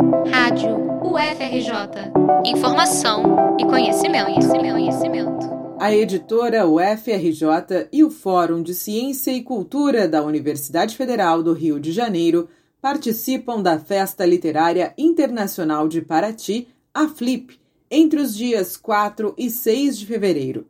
Rádio UFRJ. Informação e conhecimento, conhecimento, conhecimento. A editora UFRJ e o Fórum de Ciência e Cultura da Universidade Federal do Rio de Janeiro participam da Festa Literária Internacional de Paraty, a FLIP, entre os dias 4 e 6 de fevereiro.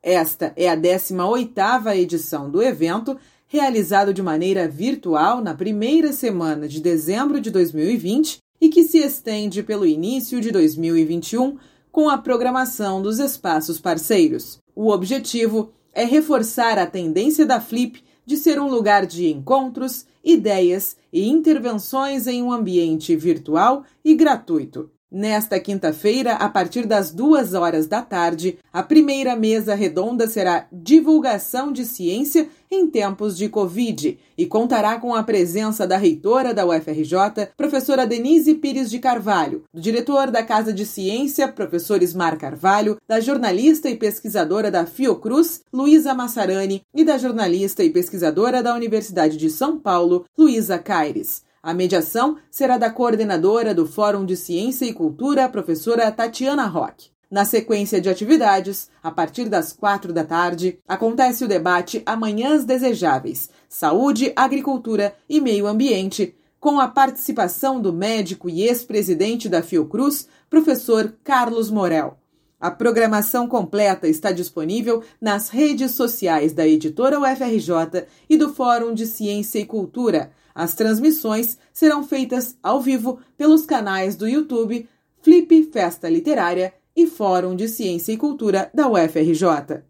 Esta é a 18ª edição do evento, realizado de maneira virtual na primeira semana de dezembro de 2020 e que se estende pelo início de 2021 com a programação dos espaços parceiros. O objetivo é reforçar a tendência da Flip de ser um lugar de encontros, ideias e intervenções em um ambiente virtual e gratuito. Nesta quinta-feira, a partir das duas horas da tarde, a primeira mesa redonda será Divulgação de Ciência em Tempos de Covid e contará com a presença da reitora da UFRJ, professora Denise Pires de Carvalho, do diretor da Casa de Ciência, professor Ismar Carvalho, da jornalista e pesquisadora da Fiocruz, Luísa Massarani, e da jornalista e pesquisadora da Universidade de São Paulo, Luísa Caires. A mediação será da coordenadora do Fórum de Ciência e Cultura, professora Tatiana Roque. Na sequência de atividades, a partir das quatro da tarde, acontece o debate Amanhãs Desejáveis Saúde, Agricultura e Meio Ambiente, com a participação do médico e ex-presidente da Fiocruz, professor Carlos Morel. A programação completa está disponível nas redes sociais da editora UFRJ e do Fórum de Ciência e Cultura as transmissões serão feitas ao vivo pelos canais do YouTube Flip Festa Literária e Fórum de Ciência e Cultura da UFRJ.